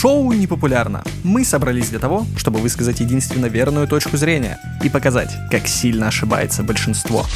Шоу непопулярно. Мы собрались для того, чтобы высказать единственно верную точку зрения и показать, как сильно ошибается большинство.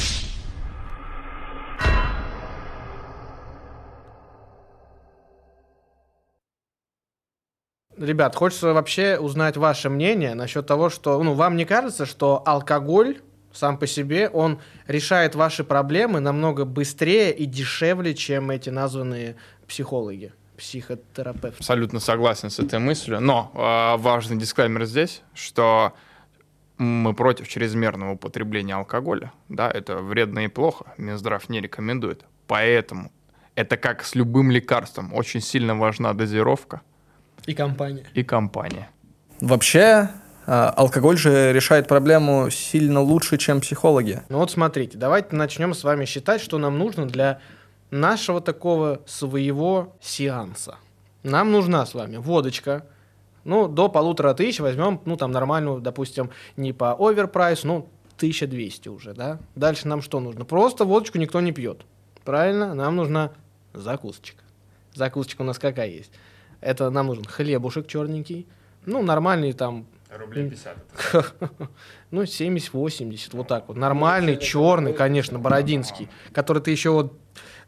Ребят, хочется вообще узнать ваше мнение насчет того, что, ну, вам не кажется, что алкоголь сам по себе, он решает ваши проблемы намного быстрее и дешевле, чем эти названные психологи, психотерапевты. Абсолютно согласен с этой мыслью, но э, важный дисклеймер здесь, что мы против чрезмерного употребления алкоголя. Да, это вредно и плохо, Минздрав не рекомендует. Поэтому это как с любым лекарством, очень сильно важна дозировка. И компания. И компания. Вообще, а, алкоголь же решает проблему сильно лучше, чем психологи. Ну вот смотрите, давайте начнем с вами считать, что нам нужно для нашего такого своего сеанса. Нам нужна с вами водочка, ну, до полутора тысяч возьмем, ну, там, нормальную, допустим, не по оверпрайс, ну, 1200 уже, да? Дальше нам что нужно? Просто водочку никто не пьет. Правильно? Нам нужна закусочка. Закусочка у нас какая есть? Это нам нужен хлебушек черненький, ну, нормальный там Рублей 50. ну, 70-80, вот так вот. Нормальный, черный, конечно, бородинский, который ты еще вот,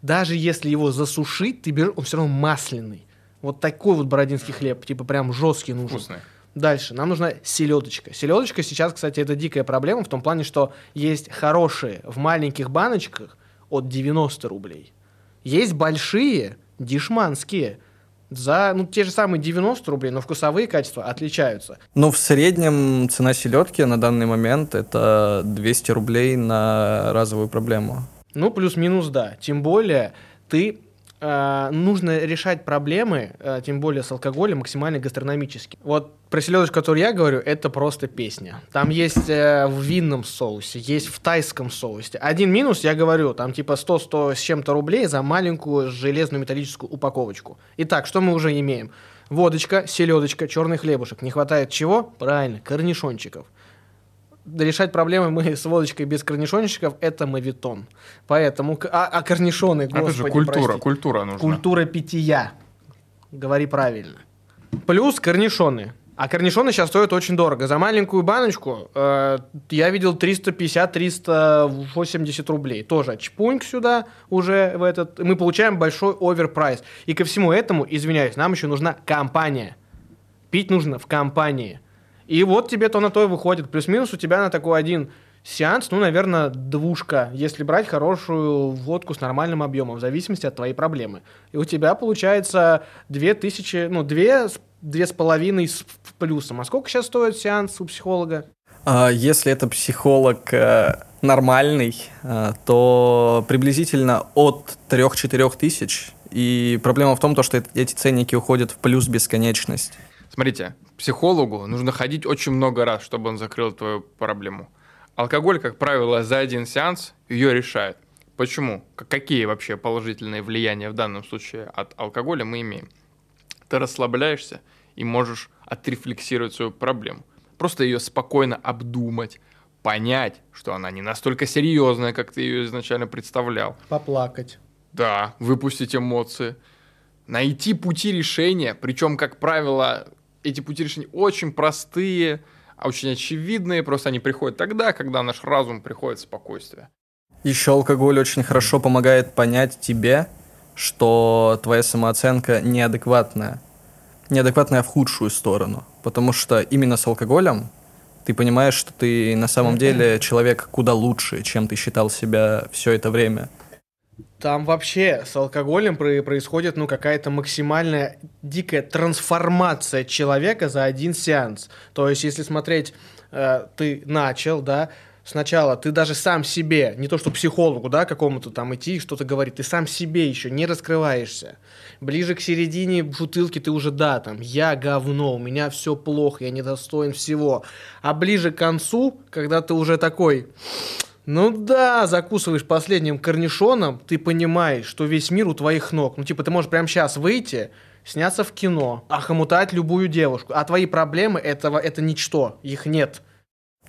даже если его засушить, ты берешь, он все равно масляный. Вот такой вот бородинский хлеб, типа прям жесткий нужен. Вкусный. Дальше, нам нужна селедочка. Селедочка сейчас, кстати, это дикая проблема в том плане, что есть хорошие в маленьких баночках от 90 рублей. Есть большие, дешманские, за ну, те же самые 90 рублей, но вкусовые качества отличаются. Ну, в среднем цена селедки на данный момент это 200 рублей на разовую проблему. Ну, плюс-минус, да. Тем более, ты э, нужно решать проблемы, э, тем более с алкоголем, максимально гастрономически. Вот про селедочку, которую я говорю, это просто песня. Там есть э, в винном соусе, есть в тайском соусе. Один минус, я говорю, там типа 100-100 с чем-то рублей за маленькую железную металлическую упаковочку. Итак, что мы уже имеем? Водочка, селедочка, черный хлебушек. Не хватает чего? Правильно, корнишончиков решать проблемы мы с водочкой без корнишончиков – это мавитон. Поэтому, а, а корнишоны, господи, Это же культура, прости. культура нужна. Культура питья. Говори правильно. Плюс корнишоны. А корнишоны сейчас стоят очень дорого. За маленькую баночку э, я видел 350-380 рублей. Тоже чпуньк сюда уже в этот. Мы получаем большой оверпрайс. И ко всему этому, извиняюсь, нам еще нужна компания. Пить нужно в компании. И вот тебе то на то и выходит. Плюс-минус у тебя на такой один сеанс, ну, наверное, двушка, если брать хорошую водку с нормальным объемом, в зависимости от твоей проблемы. И у тебя получается две тысячи, ну, две, две с половиной с плюсом. А сколько сейчас стоит сеанс у психолога? А, Если это психолог э, нормальный, э, то приблизительно от 3-4 тысяч. И проблема в том, то, что эти ценники уходят в плюс бесконечность. Смотрите, психологу нужно ходить очень много раз, чтобы он закрыл твою проблему. Алкоголь, как правило, за один сеанс ее решает. Почему? Какие вообще положительные влияния в данном случае от алкоголя мы имеем? Ты расслабляешься и можешь отрефлексировать свою проблему. Просто ее спокойно обдумать, понять, что она не настолько серьезная, как ты ее изначально представлял. Поплакать. Да, выпустить эмоции, найти пути решения, причем, как правило, эти пути решения очень простые, а очень очевидные, просто они приходят тогда, когда наш разум приходит в спокойствие. Еще алкоголь очень хорошо помогает понять тебе, что твоя самооценка неадекватная. Неадекватная в худшую сторону. Потому что именно с алкоголем ты понимаешь, что ты на самом деле человек куда лучше, чем ты считал себя все это время. Там вообще с алкоголем про- происходит ну какая-то максимальная дикая трансформация человека за один сеанс. То есть, если смотреть, э, ты начал, да, сначала ты даже сам себе, не то что психологу, да, какому-то там идти и что-то говорить, ты сам себе еще не раскрываешься. Ближе к середине бутылки ты уже, да, там, я говно, у меня все плохо, я недостоин всего. А ближе к концу, когда ты уже такой, ну да, закусываешь последним корнишоном, ты понимаешь, что весь мир у твоих ног. Ну типа ты можешь прямо сейчас выйти, сняться в кино, охомутать любую девушку. А твои проблемы этого это ничто, их нет.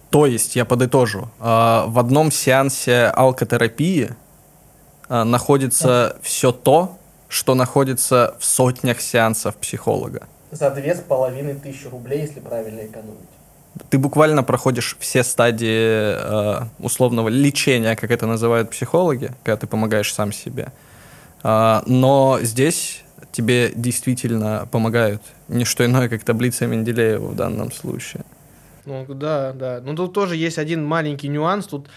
То есть, я подытожу, а, в одном сеансе алкотерапии а, находится все то, что находится в сотнях сеансов психолога. за две с половиной тысячи рублей, если правильно экономить. Ты буквально проходишь все стадии э, условного лечения, как это называют психологи, когда ты помогаешь сам себе. Э, но здесь тебе действительно помогают. Не что иное, как таблица Менделеева в данном случае. Ну да, да. Но тут тоже есть один маленький нюанс. Тут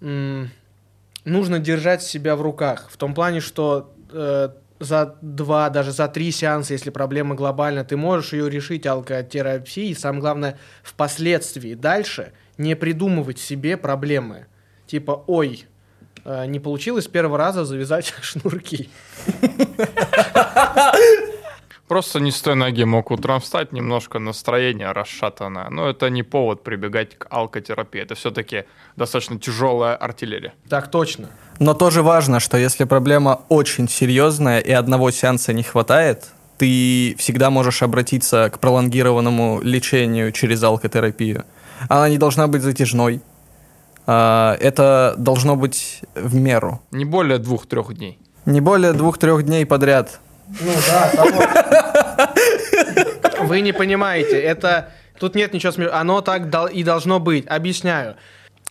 нужно держать себя в руках. В том плане, что э, за два, даже за три сеанса, если проблема глобальная, ты можешь ее решить алкотерапией. И самое главное, впоследствии дальше не придумывать себе проблемы. Типа, ой, э, не получилось с первого раза завязать шнурки. Просто не с той ноги мог утром встать, немножко настроение расшатанное. Но это не повод прибегать к алкотерапии. Это все-таки достаточно тяжелая артиллерия. Так точно. Но тоже важно, что если проблема очень серьезная и одного сеанса не хватает, ты всегда можешь обратиться к пролонгированному лечению через алкотерапию. Она не должна быть затяжной. А, Это должно быть в меру. Не более двух-трех дней. Не более двух-трех дней подряд. Ну да, Вы не понимаете, это... Тут нет ничего смешного. Оно так и должно быть. Объясняю.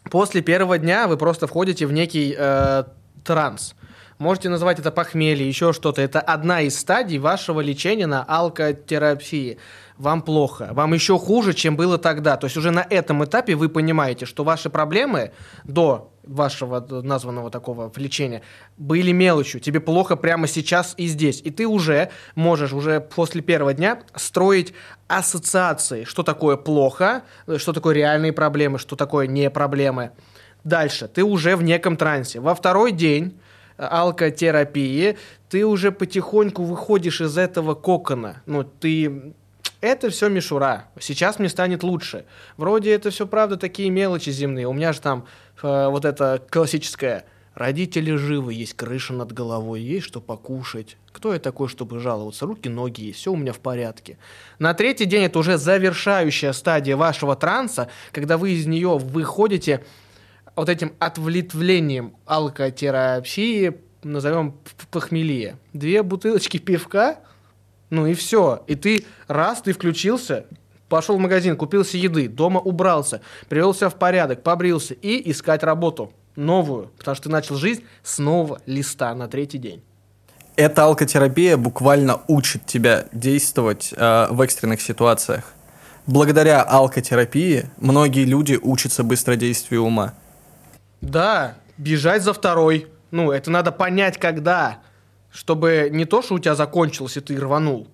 После первого дня вы просто входите в некий э, транс. Можете называть это похмелье, еще что-то. Это одна из стадий вашего лечения на алкотерапии. Вам плохо, вам еще хуже, чем было тогда. То есть уже на этом этапе вы понимаете, что ваши проблемы до вашего названного такого лечения были мелочью. Тебе плохо прямо сейчас и здесь. И ты уже можешь уже после первого дня строить ассоциации, что такое плохо, что такое реальные проблемы, что такое не проблемы. Дальше, ты уже в неком трансе. Во второй день э, алкотерапии ты уже потихоньку выходишь из этого кокона. Ну, ты это все мишура. Сейчас мне станет лучше. Вроде это все правда такие мелочи земные. У меня же там э, вот это классическое. Родители живы, есть крыша над головой, есть что покушать. Кто я такой, чтобы жаловаться? Руки, ноги есть, все у меня в порядке. На третий день это уже завершающая стадия вашего транса, когда вы из нее выходите вот этим отвлетвлением алкотерапии, назовем похмелье. Две бутылочки пивка, ну и все. И ты, раз, ты включился, пошел в магазин, купил себе еды, дома убрался, привел себя в порядок, побрился и искать работу новую, потому что ты начал жизнь с нового листа на третий день. Эта алкотерапия буквально учит тебя действовать э, в экстренных ситуациях. Благодаря алкотерапии многие люди учатся быстродействию ума. Да, бежать за второй. Ну, это надо понять, когда. Чтобы не то, что у тебя закончилось, и ты рванул.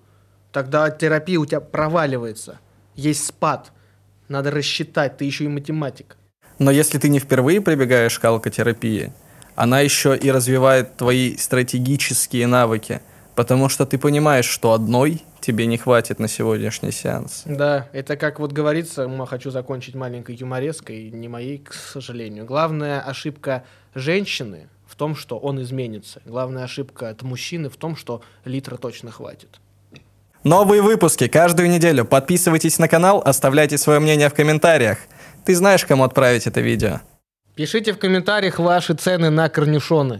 Тогда терапия у тебя проваливается. Есть спад. Надо рассчитать, ты еще и математик. Но если ты не впервые прибегаешь к алкотерапии, она еще и развивает твои стратегические навыки, потому что ты понимаешь, что одной тебе не хватит на сегодняшний сеанс. Да, это как вот говорится, хочу закончить маленькой юмореской, не моей, к сожалению. Главная ошибка женщины в том, что он изменится. Главная ошибка от мужчины в том, что литра точно хватит. Новые выпуски каждую неделю. Подписывайтесь на канал, оставляйте свое мнение в комментариях. Ты знаешь, кому отправить это видео. Пишите в комментариях ваши цены на корнишоны.